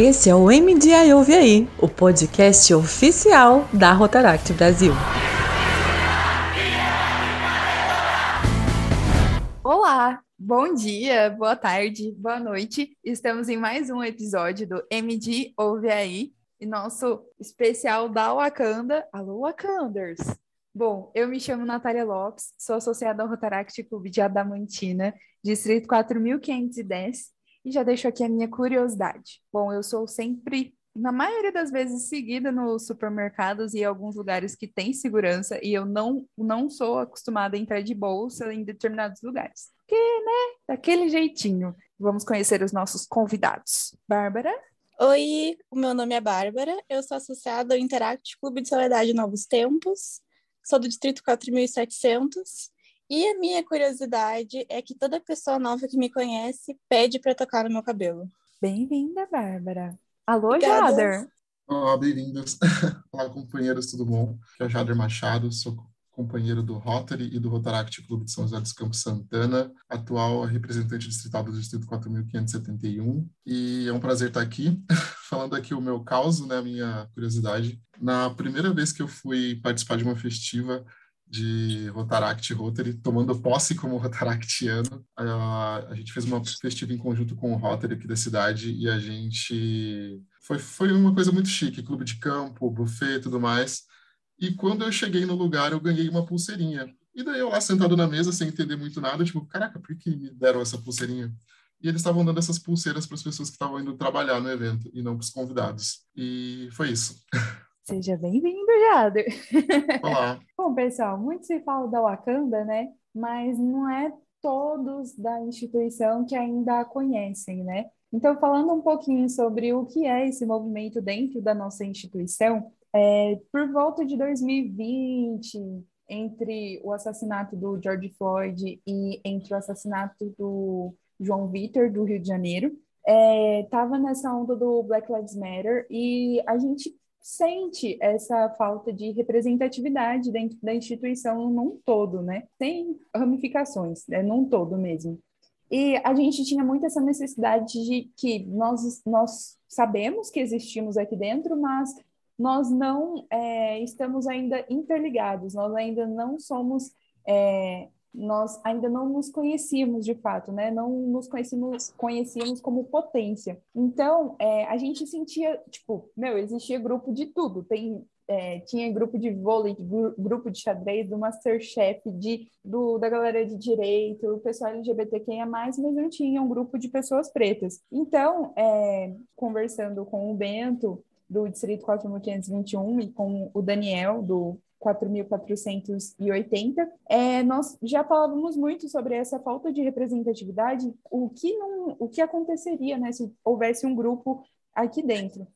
Esse é o MDI Ouve Aí, o podcast oficial da Rotaract Brasil. Olá, bom dia, boa tarde, boa noite. Estamos em mais um episódio do MD Ouve Aí e nosso especial da Wakanda. Alô, Wakanders! Bom, eu me chamo Natália Lopes, sou associada ao Rotaract Clube de Adamantina, distrito 4510 e já deixo aqui a minha curiosidade. Bom, eu sou sempre, na maioria das vezes, seguida nos supermercados e alguns lugares que tem segurança, e eu não, não sou acostumada a entrar de bolsa em determinados lugares. Que, né? Daquele jeitinho. Vamos conhecer os nossos convidados. Bárbara? Oi, o meu nome é Bárbara, eu sou associada ao Interact Clube de Soledade Novos Tempos, sou do Distrito 4700 e a minha curiosidade é que toda pessoa nova que me conhece pede para tocar no meu cabelo. Bem-vinda, Bárbara. Alô, Obrigada. Jader. Olá, bem-vindos. Olá, companheiros, tudo bom? Aqui é o Jader Machado, sou companheiro do Rotary e do Rotaract Clube de São José dos Campos Santana, atual representante distrital do Distrito 4571. E é um prazer estar aqui, falando aqui o meu caos, né, a minha curiosidade. Na primeira vez que eu fui participar de uma festiva, de Rotaract Rotary, tomando posse como Rotaractiano. A, a gente fez uma festiva em conjunto com o Rotary aqui da cidade e a gente... Foi, foi uma coisa muito chique, clube de campo, buffet e tudo mais. E quando eu cheguei no lugar, eu ganhei uma pulseirinha. E daí eu lá sentado na mesa, sem entender muito nada, tipo, caraca, por que me deram essa pulseirinha? E eles estavam dando essas pulseiras para as pessoas que estavam indo trabalhar no evento e não para os convidados. E foi isso. Seja bem-vindo, Jader. Olá. Bom, pessoal, muito se fala da Wakanda, né? Mas não é todos da instituição que ainda a conhecem, né? Então, falando um pouquinho sobre o que é esse movimento dentro da nossa instituição, é, por volta de 2020, entre o assassinato do George Floyd e entre o assassinato do João Vitor, do Rio de Janeiro, estava é, nessa onda do Black Lives Matter e a gente sente essa falta de representatividade dentro da instituição num todo, né? Sem ramificações, né? num todo mesmo. E a gente tinha muito essa necessidade de que nós, nós sabemos que existimos aqui dentro, mas nós não é, estamos ainda interligados, nós ainda não somos é, nós ainda não nos conhecíamos de fato, né? Não nos conhecíamos, conhecíamos como potência. Então, é, a gente sentia, tipo, meu, existia grupo de tudo. Tem, é, tinha grupo de vôlei, grupo de xadrez, do Masterchef, de, do, da galera de direito, o pessoal LGBTQIA+, mas não tinha um grupo de pessoas pretas. Então, é, conversando com o Bento, do Distrito 4521, e com o Daniel, do 4.480, é, nós já falávamos muito sobre essa falta de representatividade, o que, não, o que aconteceria né, se houvesse um grupo aqui dentro.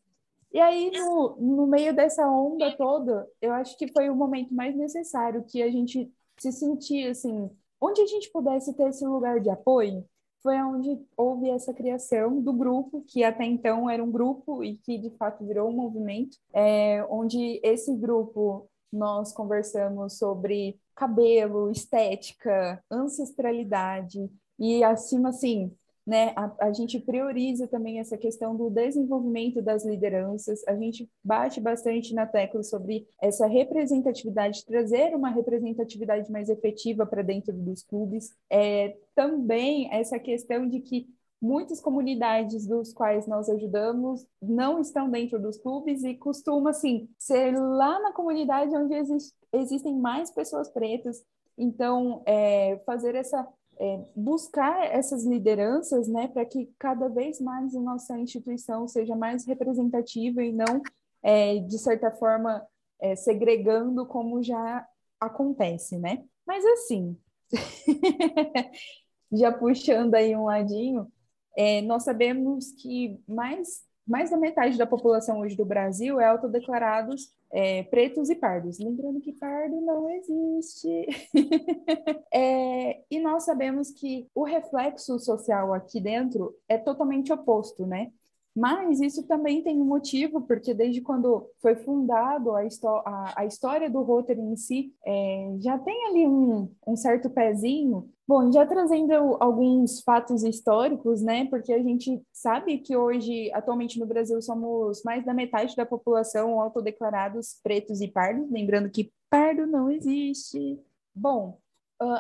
E aí, no, no meio dessa onda toda, eu acho que foi o momento mais necessário que a gente se sentia assim, onde a gente pudesse ter esse lugar de apoio, foi onde houve essa criação do grupo, que até então era um grupo e que de fato virou um movimento, é, onde esse grupo nós conversamos sobre cabelo, estética, ancestralidade e acima assim, né, a, a, gente prioriza também essa questão do desenvolvimento das lideranças, a gente bate bastante na tecla sobre essa representatividade, trazer uma representatividade mais efetiva para dentro dos clubes, é, também essa questão de que muitas comunidades dos quais nós ajudamos não estão dentro dos clubes e costuma assim ser lá na comunidade onde existe, existem mais pessoas pretas. Então é, fazer essa é, buscar essas lideranças né para que cada vez mais a nossa instituição seja mais representativa e não é, de certa forma é, segregando como já acontece né. Mas assim já puxando aí um ladinho é, nós sabemos que mais, mais da metade da população hoje do Brasil é autodeclarados é, pretos e pardos. Lembrando que pardo não existe. é, e nós sabemos que o reflexo social aqui dentro é totalmente oposto, né? Mas isso também tem um motivo, porque desde quando foi fundado a, a, a história do Rotary em si, é, já tem ali um, um certo pezinho Bom, já trazendo alguns fatos históricos, né? Porque a gente sabe que hoje, atualmente no Brasil, somos mais da metade da população autodeclarados pretos e pardos, lembrando que pardo não existe. Bom,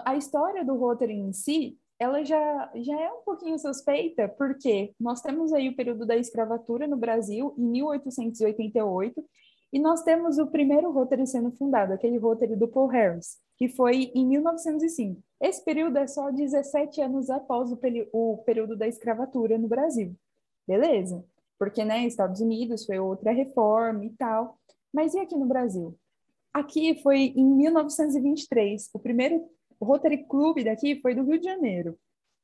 a história do Rotary em si, ela já, já é um pouquinho suspeita, porque nós temos aí o período da escravatura no Brasil, em 1888, e nós temos o primeiro Rotary sendo fundado, aquele Rotary do Paul Harris, que foi em 1905. Esse período é só 17 anos após o, o período da escravatura no Brasil. Beleza? Porque, né, Estados Unidos foi outra reforma e tal. Mas e aqui no Brasil? Aqui foi em 1923. O primeiro Rotary Club daqui foi do Rio de Janeiro.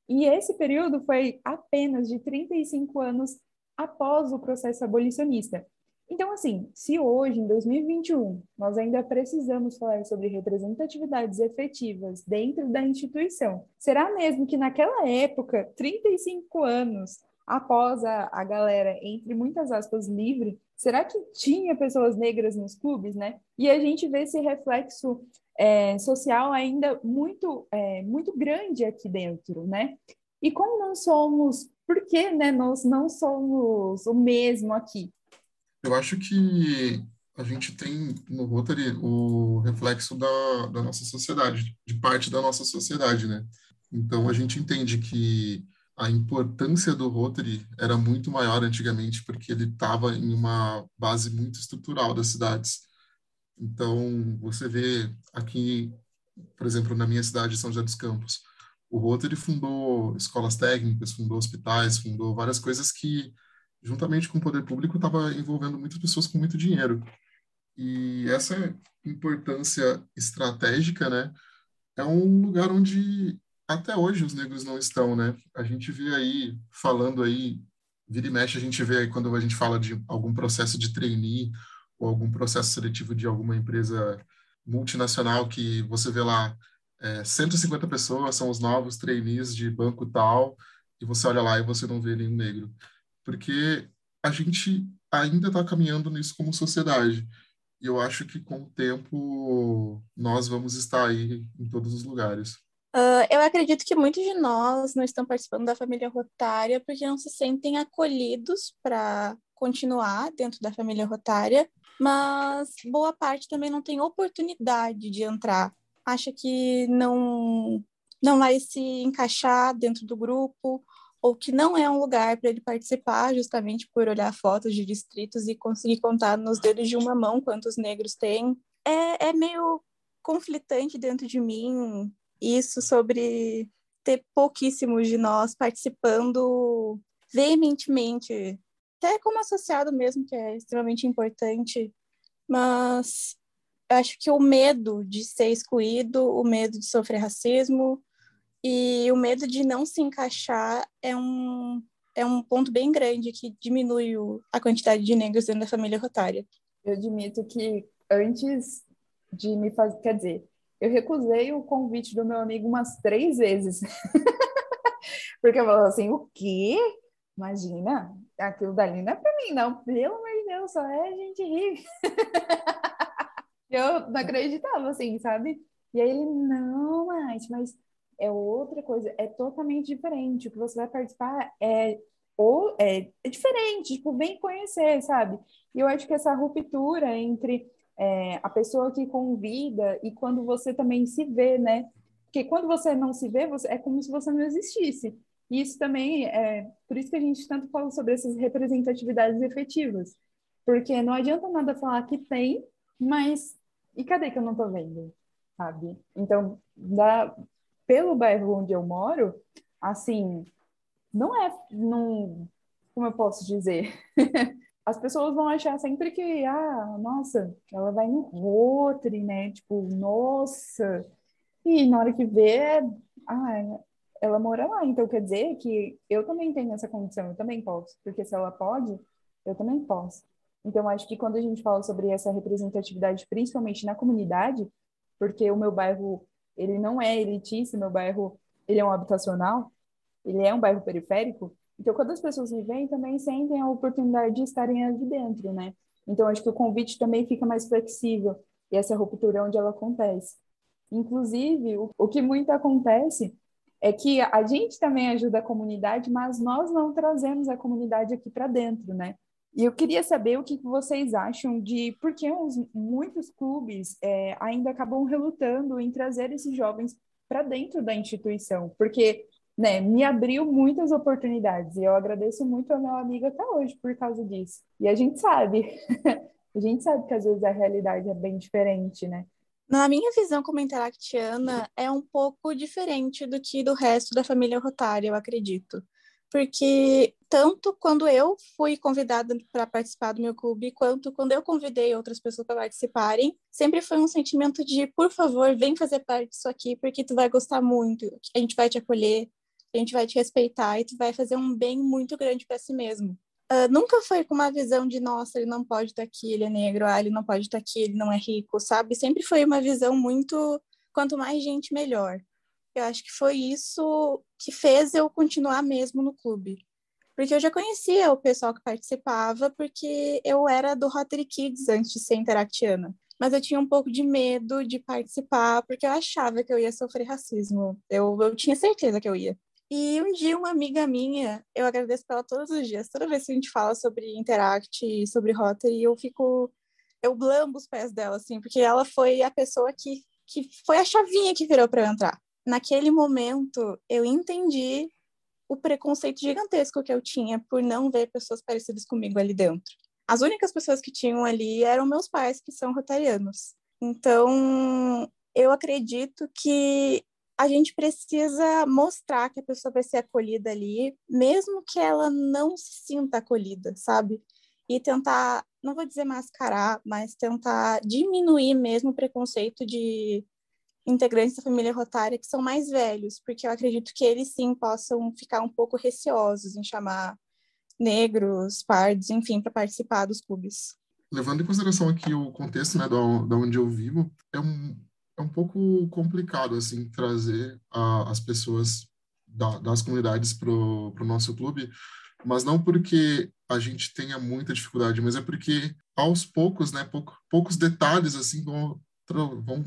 E esse período foi apenas de 35 anos após o processo abolicionista. Então, assim, se hoje, em 2021, nós ainda precisamos falar sobre representatividades efetivas dentro da instituição, será mesmo que naquela época, 35 anos após a, a galera, entre muitas aspas, livre, será que tinha pessoas negras nos clubes, né? E a gente vê esse reflexo é, social ainda muito, é, muito grande aqui dentro, né? E como não somos, por que né, nós não somos o mesmo aqui? Eu acho que a gente tem no Rotary o reflexo da, da nossa sociedade, de parte da nossa sociedade, né? Então a gente entende que a importância do Rotary era muito maior antigamente porque ele estava em uma base muito estrutural das cidades. Então você vê aqui, por exemplo, na minha cidade, São José dos Campos, o Rotary fundou escolas técnicas, fundou hospitais, fundou várias coisas que juntamente com o poder público, estava envolvendo muitas pessoas com muito dinheiro. E essa importância estratégica, né, é um lugar onde até hoje os negros não estão, né? A gente vê aí, falando aí, vira e mexe, a gente vê aí quando a gente fala de algum processo de trainee ou algum processo seletivo de alguma empresa multinacional que você vê lá é, 150 pessoas são os novos trainees de banco tal, e você olha lá e você não vê nenhum negro porque a gente ainda está caminhando nisso como sociedade. E eu acho que com o tempo nós vamos estar aí em todos os lugares. Uh, eu acredito que muitos de nós não estão participando da família rotária porque não se sentem acolhidos para continuar dentro da família rotária, mas boa parte também não tem oportunidade de entrar. Acha que não não vai se encaixar dentro do grupo ou que não é um lugar para ele participar, justamente por olhar fotos de distritos e conseguir contar nos dedos de uma mão quantos negros tem. É, é meio conflitante dentro de mim isso sobre ter pouquíssimos de nós participando veementemente, até como associado mesmo, que é extremamente importante, mas acho que o medo de ser excluído, o medo de sofrer racismo, e o medo de não se encaixar é um, é um ponto bem grande que diminui o, a quantidade de negros dentro da família rotária. Eu admito que antes de me fazer, quer dizer, eu recusei o convite do meu amigo umas três vezes. Porque eu falava assim, o quê? Imagina, aquilo dali não é pra mim, não. Pelo amor de Deus, só é gente rir. eu não acreditava, assim, sabe? E aí ele, não, mas é outra coisa, é totalmente diferente. O que você vai participar é, ou, é, é diferente, tipo, vem conhecer, sabe? E eu acho que essa ruptura entre é, a pessoa que convida e quando você também se vê, né? Porque quando você não se vê, você, é como se você não existisse. E isso também é por isso que a gente tanto fala sobre essas representatividades efetivas. Porque não adianta nada falar que tem, mas e cadê que eu não tô vendo? Sabe? Então, dá, pelo bairro onde eu moro, assim, não é, não, como eu posso dizer? As pessoas vão achar sempre que, ah, nossa, ela vai no Rotary, né? Tipo, nossa. E na hora que vê, ah, ela mora lá. Então quer dizer que eu também tenho essa condição, eu também posso. Porque se ela pode, eu também posso. Então acho que quando a gente fala sobre essa representatividade, principalmente na comunidade, porque o meu bairro ele não é elitista, meu bairro, ele é um habitacional, ele é um bairro periférico, então quando as pessoas me veem, também sentem a oportunidade de estarem ali dentro, né? Então acho que o convite também fica mais flexível, e essa ruptura é onde ela acontece. Inclusive, o, o que muito acontece é que a gente também ajuda a comunidade, mas nós não trazemos a comunidade aqui para dentro, né? E eu queria saber o que vocês acham de por que os, muitos clubes é, ainda acabam relutando em trazer esses jovens para dentro da instituição, porque né, me abriu muitas oportunidades e eu agradeço muito ao meu amigo até hoje por causa disso. E a gente sabe, a gente sabe que às vezes a realidade é bem diferente, né? Na minha visão como interactiana, é um pouco diferente do que do resto da família Rotária, eu acredito. Porque tanto quando eu fui convidada para participar do meu clube, quanto quando eu convidei outras pessoas para participarem, sempre foi um sentimento de, por favor, vem fazer parte disso aqui, porque tu vai gostar muito, a gente vai te acolher, a gente vai te respeitar e tu vai fazer um bem muito grande para si mesmo. Uh, nunca foi com uma visão de, nossa, ele não pode estar aqui, ele é negro, ah, ele não pode estar aqui, ele não é rico, sabe? Sempre foi uma visão muito, quanto mais gente, melhor. Eu acho que foi isso que fez eu continuar mesmo no clube. Porque eu já conhecia o pessoal que participava, porque eu era do Rotary Kids antes de ser interactiana. Mas eu tinha um pouco de medo de participar, porque eu achava que eu ia sofrer racismo. Eu, eu tinha certeza que eu ia. E um dia uma amiga minha, eu agradeço pra ela todos os dias, toda vez que a gente fala sobre Interact sobre Rotary, eu fico, eu blambo os pés dela, assim, porque ela foi a pessoa que, que foi a chavinha que virou para eu entrar. Naquele momento, eu entendi o preconceito gigantesco que eu tinha por não ver pessoas parecidas comigo ali dentro. As únicas pessoas que tinham ali eram meus pais, que são rotarianos. Então, eu acredito que a gente precisa mostrar que a pessoa vai ser acolhida ali, mesmo que ela não se sinta acolhida, sabe? E tentar, não vou dizer mascarar, mas tentar diminuir mesmo o preconceito de integrantes da família rotária que são mais velhos, porque eu acredito que eles sim possam ficar um pouco receosos em chamar negros, pardos, enfim, para participar dos clubes. Levando em consideração aqui o contexto, né, da onde eu vivo, é um, é um pouco complicado assim trazer a, as pessoas da, das comunidades para o nosso clube, mas não porque a gente tenha muita dificuldade, mas é porque aos poucos, né, pouco, poucos detalhes assim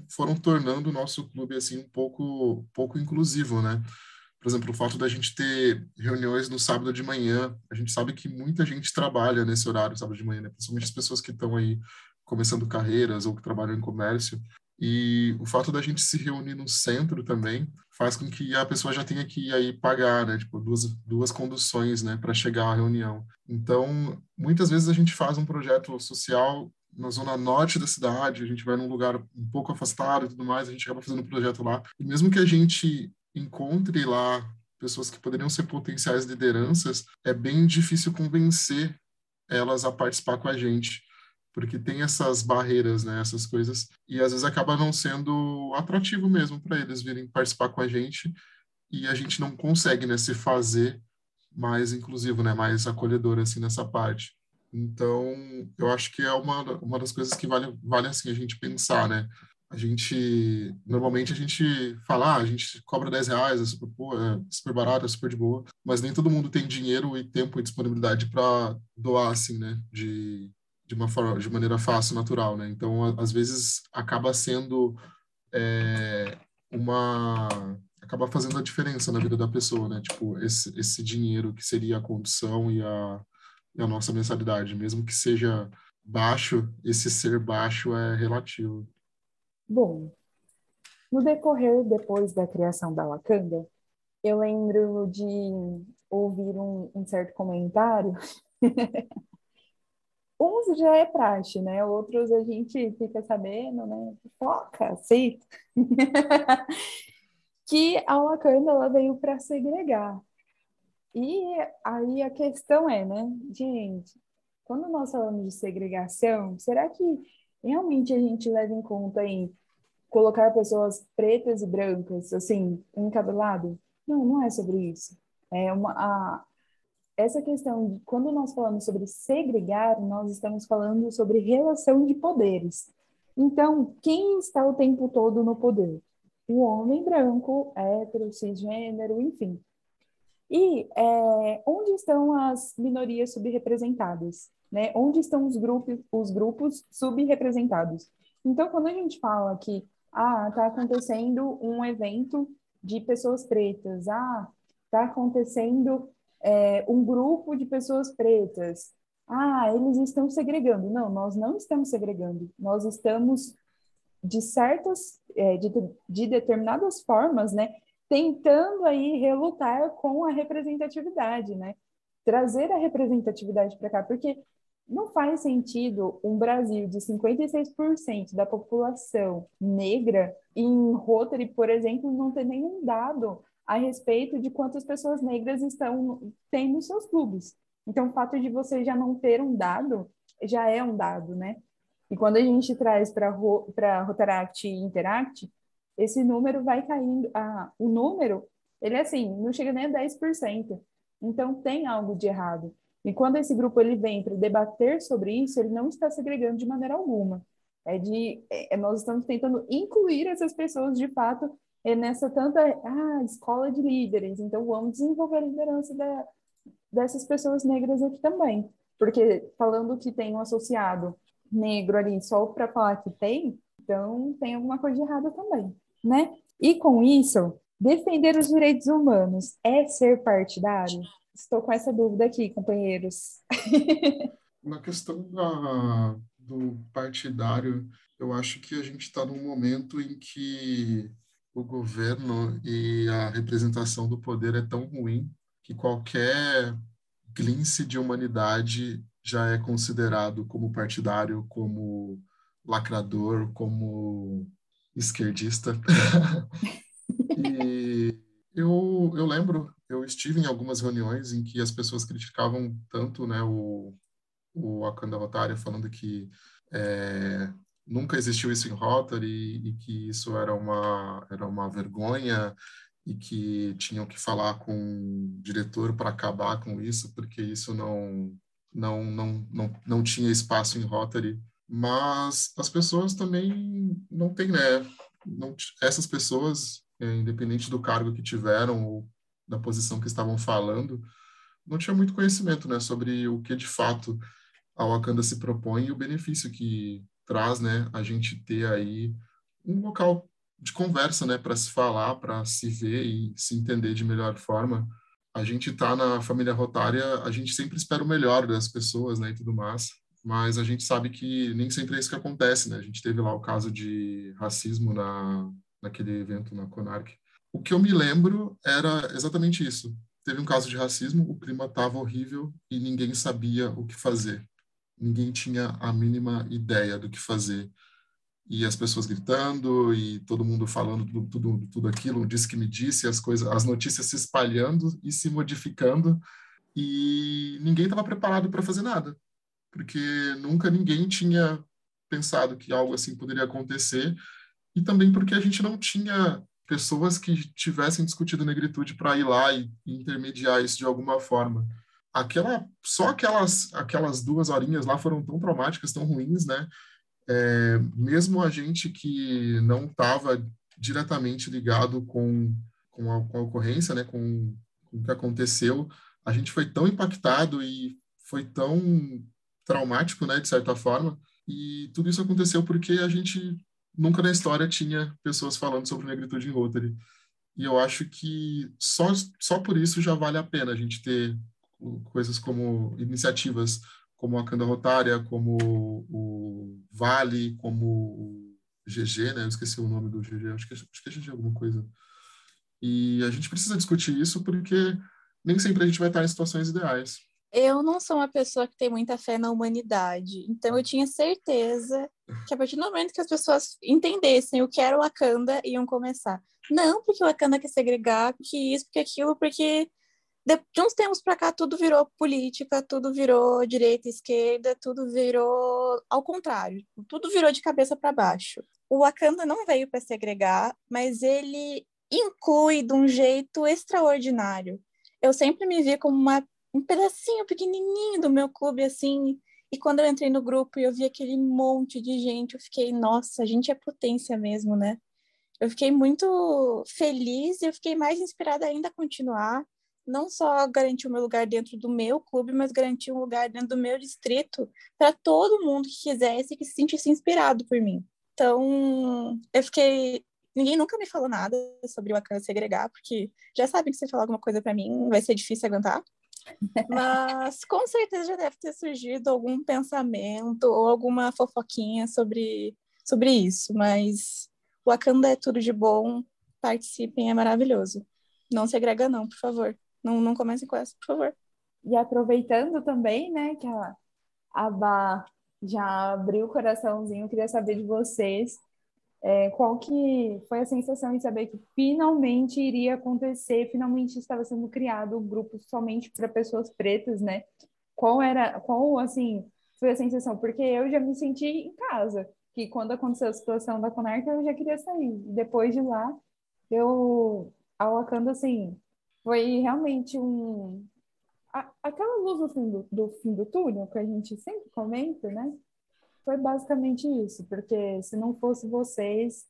foram tornando o nosso clube assim um pouco pouco inclusivo, né? Por exemplo, o fato da gente ter reuniões no sábado de manhã, a gente sabe que muita gente trabalha nesse horário, sábado de manhã, né? principalmente as pessoas que estão aí começando carreiras ou que trabalham em comércio. E o fato da gente se reunir no centro também faz com que a pessoa já tenha que aí pagar, né? Tipo, duas, duas conduções, né? Para chegar à reunião. Então, muitas vezes a gente faz um projeto social na zona norte da cidade, a gente vai num lugar um pouco afastado e tudo mais, a gente acaba fazendo um projeto lá. E mesmo que a gente encontre lá pessoas que poderiam ser potenciais lideranças, é bem difícil convencer elas a participar com a gente porque tem essas barreiras, né, essas coisas, e às vezes acaba não sendo atrativo mesmo para eles virem participar com a gente, e a gente não consegue, né, se fazer mais inclusivo, né, mais acolhedor, assim, nessa parte. Então, eu acho que é uma, uma das coisas que vale, vale, assim, a gente pensar, né, a gente, normalmente a gente fala, ah, a gente cobra 10 reais, é super, é super barato, é super de boa, mas nem todo mundo tem dinheiro e tempo e disponibilidade para doar, assim, né, de de uma forma, de maneira fácil, natural, né? Então, às vezes acaba sendo é, uma acaba fazendo a diferença na vida da pessoa, né? Tipo, esse, esse dinheiro que seria a condução e a, a nossa mensalidade, mesmo que seja baixo, esse ser baixo é relativo. Bom, no decorrer depois da criação da Wakanda, eu lembro de ouvir um, um certo comentário uns já é praxe, né? Outros a gente fica sabendo, né? Foca, aceita. que a Wakanda ela veio para segregar. E aí a questão é, né, gente, quando nós falamos de segregação, será que realmente a gente leva em conta em colocar pessoas pretas e brancas, assim, encabelado? Não, não é sobre isso. É uma, a, essa questão de quando nós falamos sobre segregar, nós estamos falando sobre relação de poderes. Então, quem está o tempo todo no poder? O homem branco, hétero, cisgênero, enfim. E é, onde estão as minorias subrepresentadas? Né? Onde estão os grupos, os grupos subrepresentados? Então, quando a gente fala que ah, está acontecendo um evento de pessoas pretas. Ah, está acontecendo é, um grupo de pessoas pretas. Ah, eles estão segregando. Não, nós não estamos segregando. Nós estamos, de certas, é, de, de determinadas formas, né, tentando aí relutar com a representatividade, né? Trazer a representatividade para cá, porque não faz sentido um Brasil de 56% da população negra em Rotary, por exemplo, não ter nenhum dado a respeito de quantas pessoas negras estão têm nos seus clubes. Então, o fato de você já não ter um dado já é um dado, né? E quando a gente traz para para Rotaract e Interact, esse número vai caindo, ah, o número, ele é assim, não chega nem a 10%. Então tem algo de errado. E quando esse grupo ele vem para debater sobre isso, ele não está segregando de maneira alguma. É de é, nós estamos tentando incluir essas pessoas de fato é nessa tanta ah, escola de líderes. Então vamos desenvolver a liderança da, dessas pessoas negras aqui também. Porque falando que tem um associado negro ali só para falar que tem, então tem alguma coisa de errada também, né? E com isso, defender os direitos humanos é ser partidário? Estou com essa dúvida aqui, companheiros. Na questão da, do partidário, eu acho que a gente está num momento em que o governo e a representação do poder é tão ruim que qualquer glince de humanidade já é considerado como partidário, como lacrador, como esquerdista. e eu, eu lembro, eu estive em algumas reuniões em que as pessoas criticavam tanto né, o, o Akanda Rotária, falando que é, nunca existiu isso em Rotary e que isso era uma, era uma vergonha e que tinham que falar com o diretor para acabar com isso, porque isso não, não, não, não, não tinha espaço em Rotary mas as pessoas também não têm, né? Não, essas pessoas, é, independente do cargo que tiveram ou da posição que estavam falando, não tinha muito conhecimento, né, sobre o que de fato a Wakanda se propõe e o benefício que traz, né, a gente ter aí um local de conversa, né, para se falar, para se ver e se entender de melhor forma. A gente está na família rotária, a gente sempre espera o melhor das pessoas, né, e tudo mais mas a gente sabe que nem sempre é isso que acontece, né? A gente teve lá o caso de racismo na, naquele evento na Conarc. O que eu me lembro era exatamente isso. Teve um caso de racismo, o clima estava horrível e ninguém sabia o que fazer. Ninguém tinha a mínima ideia do que fazer. E as pessoas gritando e todo mundo falando tudo, tudo, tudo aquilo, disse que me disse, as coisas, as notícias se espalhando e se modificando e ninguém estava preparado para fazer nada porque nunca ninguém tinha pensado que algo assim poderia acontecer, e também porque a gente não tinha pessoas que tivessem discutido negritude para ir lá e, intermediar isso de alguma forma. Aquela, só aquelas, aquelas duas horinhas lá foram tão traumáticas, tão ruins, né? É, mesmo a gente que não estava diretamente ligado com, com, a, com a ocorrência, né? Com, com o que aconteceu, a gente foi tão impactado e foi tão traumático, né, de certa forma. E tudo isso aconteceu porque a gente nunca na história tinha pessoas falando sobre negritude em Rotary. E eu acho que só, só por isso já vale a pena a gente ter coisas como iniciativas como a Canda Rotária, como o Vale, como o GG, né? Eu esqueci o nome do GG, acho que, acho que é GG alguma coisa. E a gente precisa discutir isso porque nem sempre a gente vai estar em situações ideais. Eu não sou uma pessoa que tem muita fé na humanidade, então eu tinha certeza que a partir do momento que as pessoas entendessem o que era o Wakanda, iam começar. Não porque o Wakanda quer segregar, porque isso, porque aquilo, porque de uns tempos para cá tudo virou política, tudo virou direita, esquerda, tudo virou ao contrário, tudo virou de cabeça para baixo. O Wakanda não veio para segregar, mas ele inclui de um jeito extraordinário. Eu sempre me vi como uma um pedacinho pequenininho do meu clube, assim. E quando eu entrei no grupo e eu vi aquele monte de gente, eu fiquei, nossa, a gente é potência mesmo, né? Eu fiquei muito feliz e eu fiquei mais inspirada ainda a continuar. Não só garantir o meu lugar dentro do meu clube, mas garantir um lugar dentro do meu distrito para todo mundo que quisesse que se sentisse inspirado por mim. Então, eu fiquei ninguém nunca me falou nada sobre o Wakanda segregar, porque já sabem que se falar alguma coisa para mim vai ser difícil aguentar. Mas com certeza já deve ter surgido algum pensamento ou alguma fofoquinha sobre, sobre isso. Mas o Wakanda é tudo de bom, participem, é maravilhoso. Não segrega não, por favor. Não, não comecem com essa, por favor. E aproveitando também, né, que a, a já abriu o coraçãozinho, queria saber de vocês é, qual que foi a sensação de saber que finalmente iria acontecer, finalmente estava sendo criado um grupo somente para pessoas pretas, né? Qual era, qual, assim, foi a sensação? Porque eu já me senti em casa, que quando aconteceu a situação da Conarca, eu já queria sair. Depois de lá, eu, a Wakanda, assim, foi realmente um... A, aquela luz no fim do, do fim do túnel, que a gente sempre comenta, né? Foi basicamente isso, porque se não fosse vocês,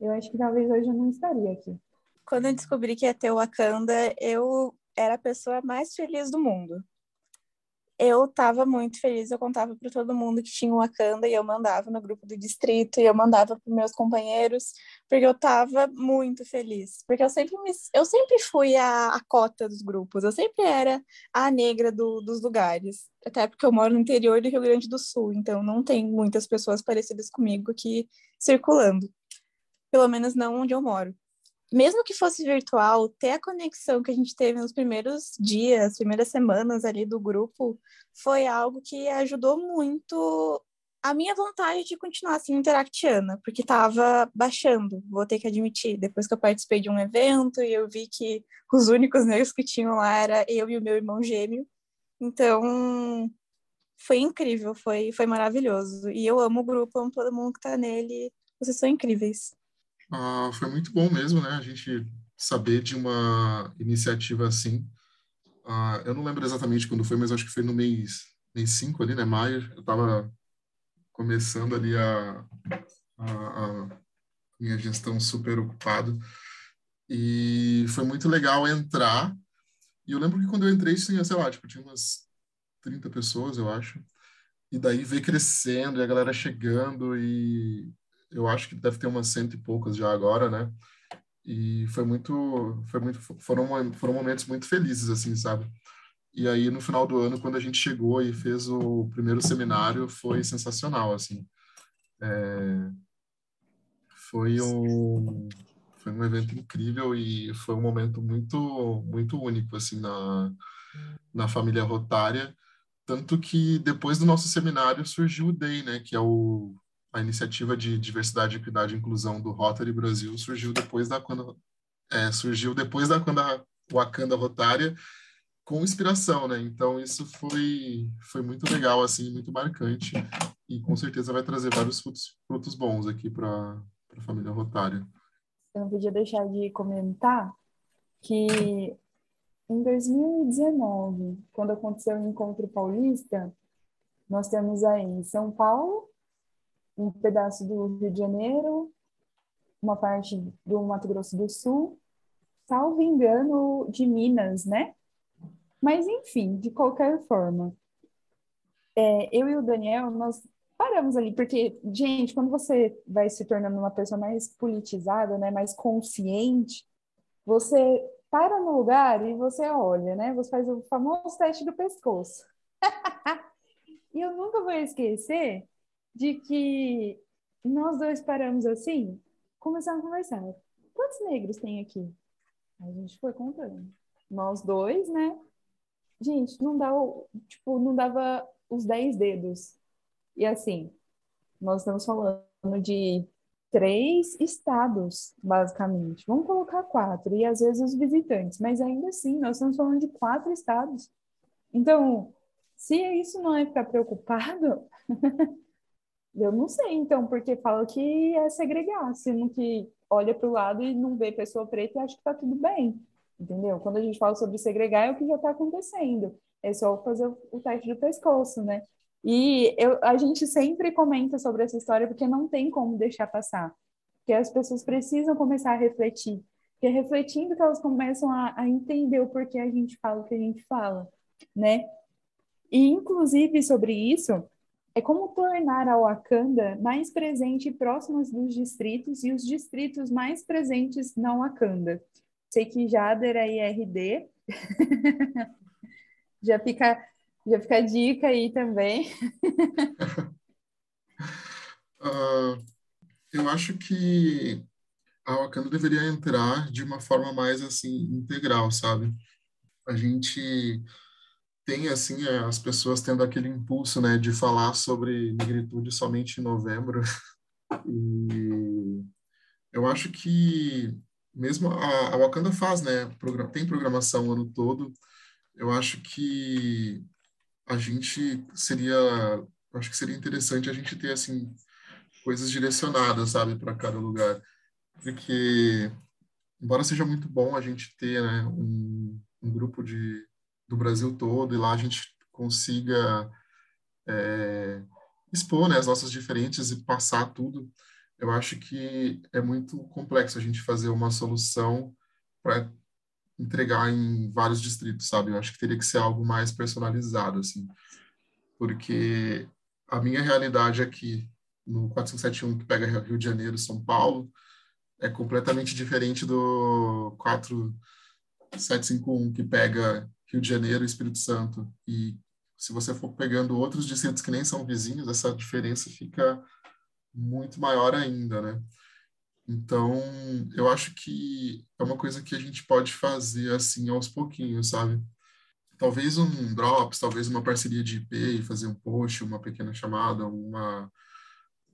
eu acho que talvez hoje eu não estaria aqui. Quando eu descobri que ia ter o Wakanda, eu era a pessoa mais feliz do mundo eu estava muito feliz, eu contava para todo mundo que tinha o Wakanda e eu mandava no grupo do distrito e eu mandava para meus companheiros, porque eu estava muito feliz, porque eu sempre me, eu sempre fui a, a cota dos grupos, eu sempre era a negra do, dos lugares, até porque eu moro no interior do Rio Grande do Sul, então não tem muitas pessoas parecidas comigo aqui circulando, pelo menos não onde eu moro mesmo que fosse virtual, ter a conexão que a gente teve nos primeiros dias, primeiras semanas ali do grupo, foi algo que ajudou muito a minha vontade de continuar assim interactiana, porque estava baixando, vou ter que admitir. Depois que eu participei de um evento e eu vi que os únicos negros que tinham lá era eu e o meu irmão gêmeo. Então, foi incrível, foi, foi maravilhoso. E eu amo o grupo, amo todo mundo que está nele. Vocês são incríveis. Ah, foi muito bom mesmo, né? A gente saber de uma iniciativa assim. Ah, eu não lembro exatamente quando foi, mas acho que foi no mês, mês 5 ali, né? Maio. Eu estava começando ali a, a, a, minha gestão super ocupado. E foi muito legal entrar. E eu lembro que quando eu entrei, tinha, sei lá, tipo, tinha umas 30 pessoas, eu acho. E daí ver crescendo e a galera chegando e eu acho que deve ter umas cento e poucas já agora, né? E foi muito, foi muito, foram, foram momentos muito felizes, assim, sabe? E aí, no final do ano, quando a gente chegou e fez o primeiro seminário, foi sensacional, assim. É, foi um, foi um evento incrível e foi um momento muito, muito único, assim, na, na família Rotária. Tanto que depois do nosso seminário surgiu o DEI, né? Que é o a iniciativa de diversidade, equidade e inclusão do Rotary Brasil surgiu depois da quando é, surgiu depois da quando a Wakanda Rotária com inspiração, né? Então isso foi foi muito legal assim, muito marcante e com certeza vai trazer vários frutos, frutos bons aqui para a família Rotária. Eu não podia deixar de comentar que em 2019, quando aconteceu o encontro paulista, nós temos aí São Paulo, um pedaço do Rio de Janeiro, uma parte do Mato Grosso do Sul, salvo engano, de Minas, né? Mas, enfim, de qualquer forma, é, eu e o Daniel, nós paramos ali, porque, gente, quando você vai se tornando uma pessoa mais politizada, né, mais consciente, você para no lugar e você olha, né? Você faz o famoso teste do pescoço. e eu nunca vou esquecer de que nós dois paramos assim, começamos a conversar. Quantos negros tem aqui? A gente foi contando. Nós dois, né? Gente, não dava, tipo, não dava os dez dedos. E assim, nós estamos falando de três estados, basicamente. Vamos colocar quatro, e às vezes os visitantes, mas ainda assim, nós estamos falando de quatro estados. Então, se isso não é ficar preocupado, Eu não sei, então, porque fala que é segregar, sendo que olha para o lado e não vê pessoa preta e acha que está tudo bem, entendeu? Quando a gente fala sobre segregar, é o que já está acontecendo. É só fazer o teste do pescoço, né? E eu, a gente sempre comenta sobre essa história porque não tem como deixar passar. Porque as pessoas precisam começar a refletir. Porque é refletindo que elas começam a, a entender o porquê a gente fala o que a gente fala, né? E, inclusive, sobre isso, é como tornar a Wakanda mais presente e próximos dos distritos e os distritos mais presentes na Wakanda. Sei que Jader é IRD. já fica já fica a dica aí também. uh, eu acho que a Wakanda deveria entrar de uma forma mais assim integral, sabe? A gente tem assim as pessoas tendo aquele impulso, né, de falar sobre negritude somente em novembro. E eu acho que mesmo a, a Wakanda faz, né, tem programação o ano todo. Eu acho que a gente seria, acho que seria interessante a gente ter assim coisas direcionadas, sabe, para cada lugar, porque embora seja muito bom a gente ter, né, um, um grupo de do Brasil todo e lá a gente consiga é, expor né, as nossas diferenças e passar tudo. Eu acho que é muito complexo a gente fazer uma solução para entregar em vários distritos, sabe? Eu acho que teria que ser algo mais personalizado, assim, porque a minha realidade aqui no 4571 que pega Rio de Janeiro, São Paulo, é completamente diferente do 4751 que pega Rio de Janeiro e Espírito Santo. E se você for pegando outros distritos que nem são vizinhos, essa diferença fica muito maior ainda, né? Então, eu acho que é uma coisa que a gente pode fazer assim aos pouquinhos, sabe? Talvez um drops, talvez uma parceria de IP fazer um post, uma pequena chamada, uma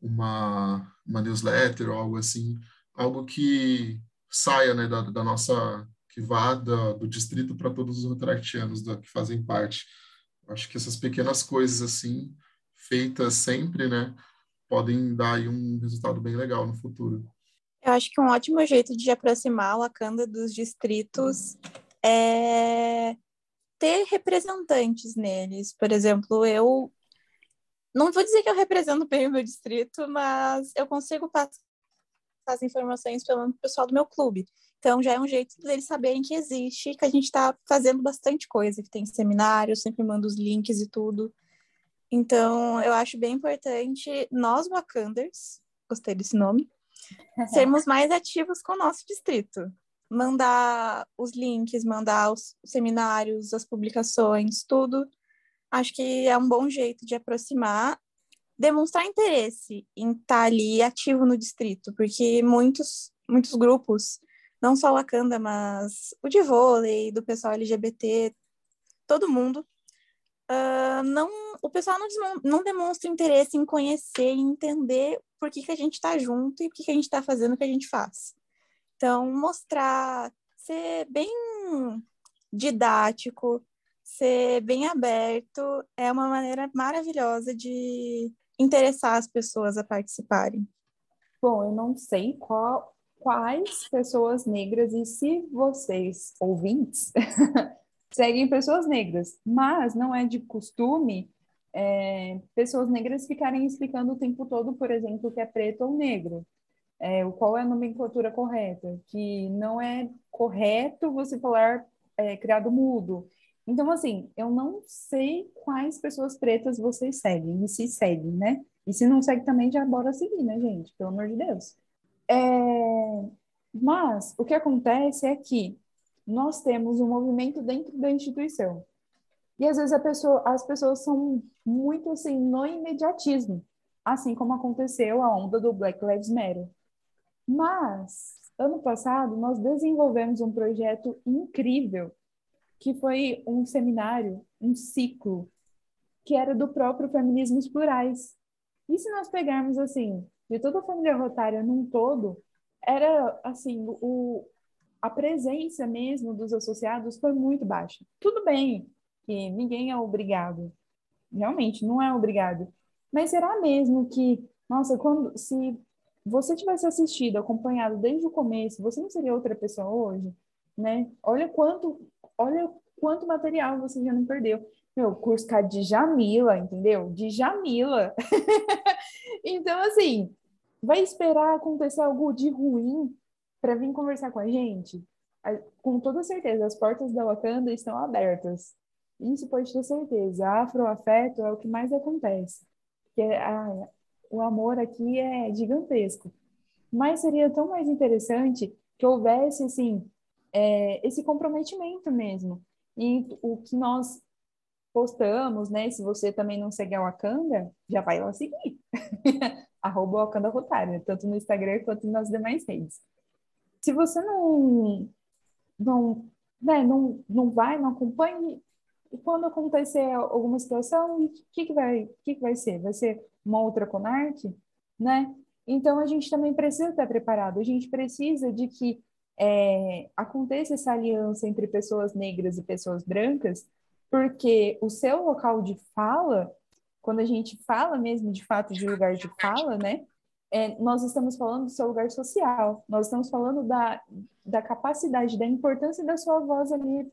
uma, uma newsletter ou algo assim, algo que saia né, da, da nossa que vá da, do distrito para todos os rotaractianos da, que fazem parte. Acho que essas pequenas coisas assim, feitas sempre, né, podem dar aí um resultado bem legal no futuro. Eu acho que um ótimo jeito de aproximar a Wakanda dos distritos é ter representantes neles. Por exemplo, eu não vou dizer que eu represento bem o meu distrito, mas eu consigo passar as informações pelo pessoal do meu clube. Então, já é um jeito deles saberem que existe, que a gente está fazendo bastante coisa, que tem seminário, sempre mando os links e tudo. Então, eu acho bem importante nós, Wakanders, gostei desse nome, sermos mais ativos com o nosso distrito. Mandar os links, mandar os seminários, as publicações, tudo. Acho que é um bom jeito de aproximar, demonstrar interesse em estar tá ali ativo no distrito, porque muitos, muitos grupos não só Wakanda, mas o de vôlei, do pessoal LGBT, todo mundo. Uh, não, o pessoal não, não demonstra interesse em conhecer e entender por que, que a gente está junto e por que, que a gente está fazendo o que a gente faz. Então, mostrar, ser bem didático, ser bem aberto, é uma maneira maravilhosa de interessar as pessoas a participarem. Bom, eu não sei qual quais pessoas negras e se vocês, ouvintes, seguem pessoas negras, mas não é de costume é, pessoas negras ficarem explicando o tempo todo, por exemplo, que é preto ou negro. É, qual é a nomenclatura correta, que não é correto você falar é, criado mudo. Então, assim, eu não sei quais pessoas pretas vocês seguem, e se seguem, né? E se não segue também, já bora seguir, né, gente? Pelo amor de Deus. É, mas o que acontece é que nós temos um movimento dentro da instituição. E às vezes pessoa, as pessoas são muito assim no imediatismo, assim como aconteceu a onda do Black Lives Matter. Mas ano passado nós desenvolvemos um projeto incrível, que foi um seminário, um ciclo que era do próprio feminismos plurais. E se nós pegarmos assim, de toda a família rotária num todo, era assim, o, a presença mesmo dos associados foi muito baixa. Tudo bem que ninguém é obrigado, realmente não é obrigado, mas será mesmo que, nossa, quando se você tivesse assistido, acompanhado desde o começo, você não seria outra pessoa hoje, né? Olha quanto, olha quanto material você já não perdeu. Meu, curso de Jamila, entendeu? De Jamila. então, assim, vai esperar acontecer algo de ruim para vir conversar com a gente? Com toda certeza, as portas da Wakanda estão abertas. Isso pode ter certeza. Afroafeto é o que mais acontece. porque a, o amor aqui é gigantesco. Mas seria tão mais interessante que houvesse, assim, é, esse comprometimento mesmo. E o que nós postamos, né? Se você também não segue a Wakanda, já vai lá seguir. Arroba Wakanda Rotária, tanto no Instagram quanto nas demais redes. Se você não, não, né, não, não vai, não acompanhe, quando acontecer alguma situação, o que, que, vai, que, que vai ser? Vai ser uma outra Conarte, né? Então, a gente também precisa estar preparado. A gente precisa de que é, aconteça essa aliança entre pessoas negras e pessoas brancas, porque o seu local de fala, quando a gente fala mesmo de fato de lugar de fala, né? É, nós estamos falando do seu lugar social, nós estamos falando da, da capacidade, da importância da sua voz ali,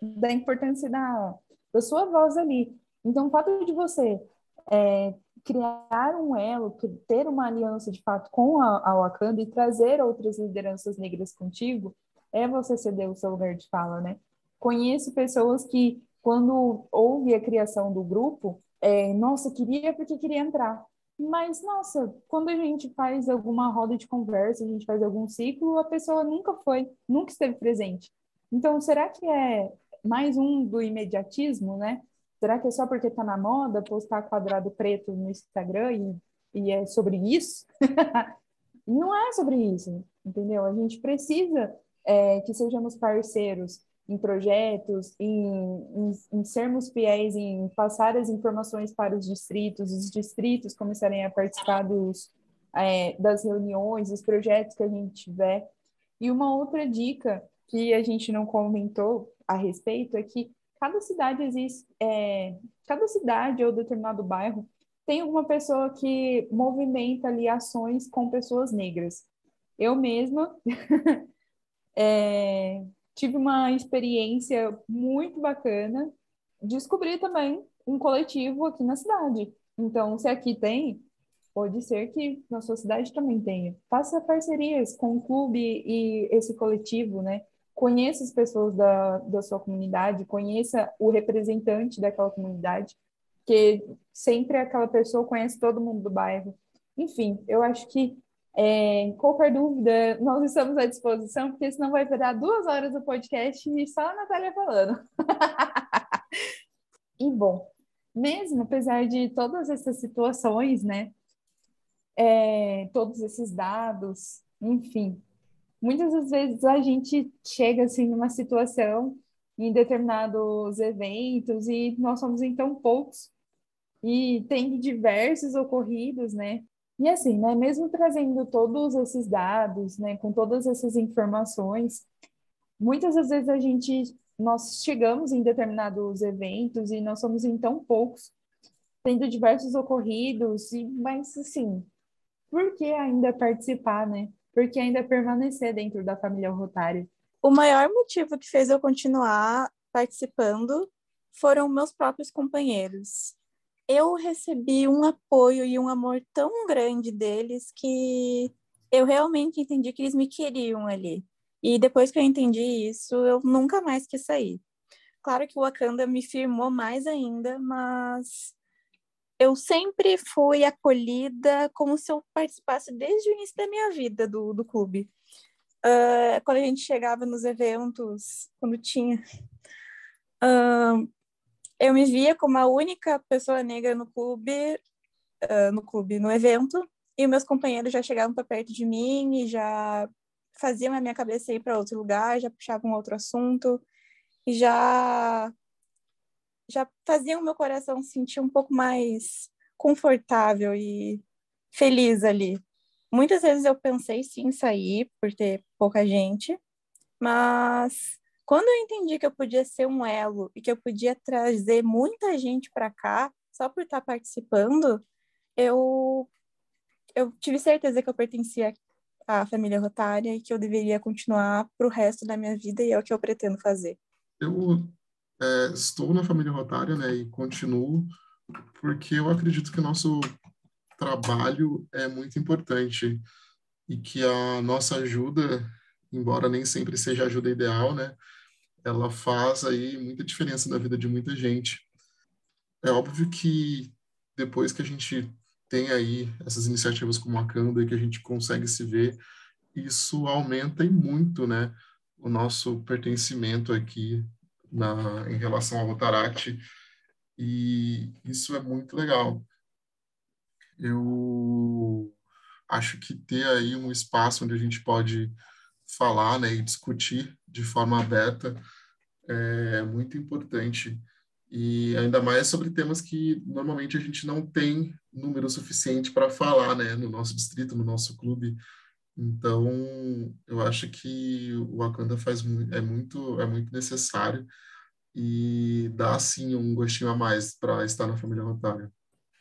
da importância da, da sua voz ali. Então, o fato de você é, criar um elo, ter uma aliança de fato com a, a Wakanda e trazer outras lideranças negras contigo, é você ceder o seu lugar de fala, né? Conheço pessoas que, quando houve a criação do grupo, é, nossa, queria porque queria entrar. Mas, nossa, quando a gente faz alguma roda de conversa, a gente faz algum ciclo, a pessoa nunca foi, nunca esteve presente. Então, será que é mais um do imediatismo, né? Será que é só porque está na moda postar quadrado preto no Instagram e, e é sobre isso? Não é sobre isso, entendeu? A gente precisa é, que sejamos parceiros em projetos, em, em, em, sermos fiéis, em passar as informações para os distritos, os distritos começarem a participar dos, é, das reuniões, dos projetos que a gente tiver. E uma outra dica que a gente não comentou a respeito é que cada cidade existe, é, cada cidade ou determinado bairro tem alguma pessoa que movimenta ali ações com pessoas negras. Eu mesma é, tive uma experiência muito bacana. Descobri também um coletivo aqui na cidade. Então, se aqui tem, pode ser que na sua cidade também tenha. Faça parcerias com o clube e esse coletivo, né? conheça as pessoas da, da sua comunidade, conheça o representante daquela comunidade, que sempre aquela pessoa conhece todo mundo do bairro. Enfim, eu acho que é, qualquer dúvida, nós estamos à disposição, porque senão vai virar duas horas do podcast e só a Natália falando. e bom, mesmo apesar de todas essas situações, né? É, todos esses dados, enfim, muitas das vezes a gente chega assim numa situação em determinados eventos e nós somos então poucos e tem diversos ocorridos, né? E assim, né, mesmo trazendo todos esses dados, né, com todas essas informações, muitas das vezes a gente nós chegamos em determinados eventos e nós somos então poucos, tendo diversos ocorridos, e mas assim, por que ainda participar, né? porque ainda permanecer dentro da família Rotária. O maior motivo que fez eu continuar participando foram meus próprios companheiros. Eu recebi um apoio e um amor tão grande deles que eu realmente entendi que eles me queriam ali. E depois que eu entendi isso, eu nunca mais quis sair. Claro que o Wakanda me firmou mais ainda, mas eu sempre fui acolhida como se eu participasse desde o início da minha vida do, do clube. Uh, quando a gente chegava nos eventos, quando tinha, uh, eu me via como a única pessoa negra no clube, uh, no clube, no evento, e meus companheiros já chegavam para perto de mim e já faziam a minha cabeça ir para outro lugar, já puxavam outro assunto e já já fazia o meu coração sentir um pouco mais confortável e feliz ali. Muitas vezes eu pensei sim em sair por ter pouca gente, mas quando eu entendi que eu podia ser um elo e que eu podia trazer muita gente para cá só por estar participando, eu eu tive certeza que eu pertencia à família Rotária e que eu deveria continuar para o resto da minha vida e é o que eu pretendo fazer. Eu é, estou na família Rotária, né, e continuo, porque eu acredito que o nosso trabalho é muito importante e que a nossa ajuda, embora nem sempre seja a ajuda ideal, né, ela faz aí muita diferença na vida de muita gente. É óbvio que depois que a gente tem aí essas iniciativas como a Canda e que a gente consegue se ver, isso aumenta e muito, né, o nosso pertencimento aqui na, em relação ao Rotaract, e isso é muito legal. Eu acho que ter aí um espaço onde a gente pode falar né, e discutir de forma aberta é muito importante. E ainda mais sobre temas que normalmente a gente não tem número suficiente para falar né, no nosso distrito, no nosso clube. Então, eu acho que o Wakanda faz é muito é muito necessário e dá sim um gostinho a mais para estar na família Rotária.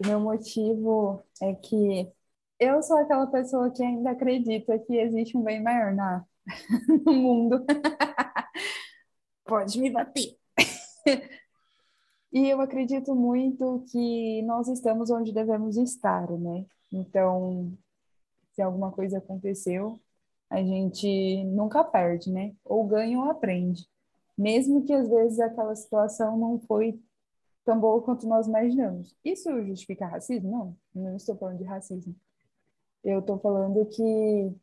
O meu motivo é que eu sou aquela pessoa que ainda acredita que existe um bem maior na, no mundo. Pode me bater. e eu acredito muito que nós estamos onde devemos estar, né? Então, se alguma coisa aconteceu, a gente nunca perde, né? Ou ganha ou aprende. Mesmo que às vezes aquela situação não foi tão boa quanto nós imaginamos. Isso justifica racismo? Não, não estou falando de racismo. Eu estou falando que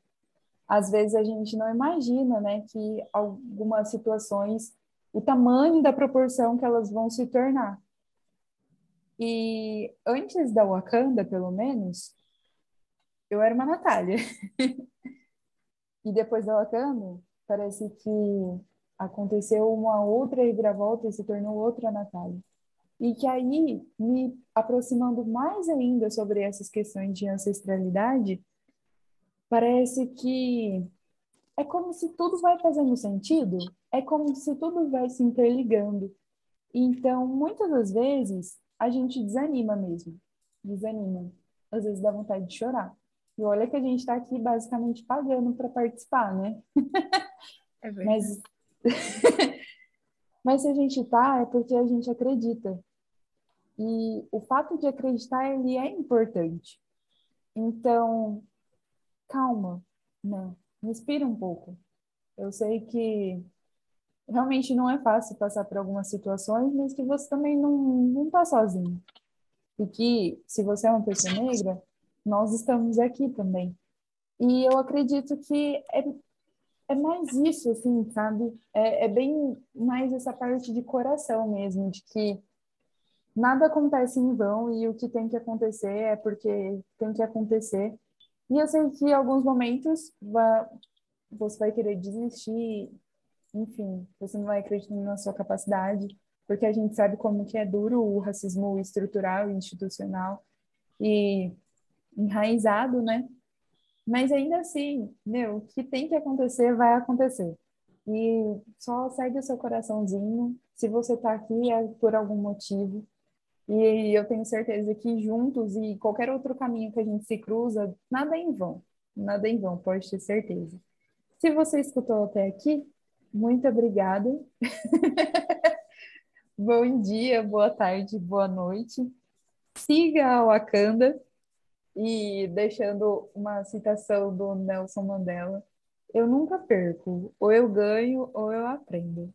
às vezes a gente não imagina, né, que algumas situações, o tamanho da proporção que elas vão se tornar. E antes da Wakanda, pelo menos, eu era uma Natália. e depois da Wakanda, parece que aconteceu uma outra reviravolta e se tornou outra Natália. E que aí, me aproximando mais ainda sobre essas questões de ancestralidade, parece que é como se tudo vai fazendo sentido, é como se tudo vai se interligando. Então, muitas das vezes, a gente desanima mesmo, desanima. Às vezes dá vontade de chorar. E olha que a gente está aqui basicamente pagando para participar, né? É verdade. Mas Mas se a gente tá, é porque a gente acredita. E o fato de acreditar, ele é importante. Então, calma, né? Respira um pouco. Eu sei que realmente não é fácil passar por algumas situações, mas que você também não, não tá sozinho. E que, se você é uma pessoa negra, nós estamos aqui também. E eu acredito que é é mais isso, assim, sabe? É, é bem mais essa parte de coração mesmo, de que nada acontece em vão e o que tem que acontecer é porque tem que acontecer. E eu sei que em alguns momentos você vai querer desistir, enfim, você não vai acreditar na sua capacidade, porque a gente sabe como que é duro o racismo estrutural e institucional e enraizado, né? Mas ainda assim, meu, o que tem que acontecer, vai acontecer. E só segue o seu coraçãozinho. Se você está aqui é por algum motivo. E eu tenho certeza que juntos e qualquer outro caminho que a gente se cruza, nada é em vão. Nada é em vão, pode ter certeza. Se você escutou até aqui, muito obrigada. Bom dia, boa tarde, boa noite. Siga a Wakanda e deixando uma citação do Nelson Mandela: Eu nunca perco, ou eu ganho ou eu aprendo.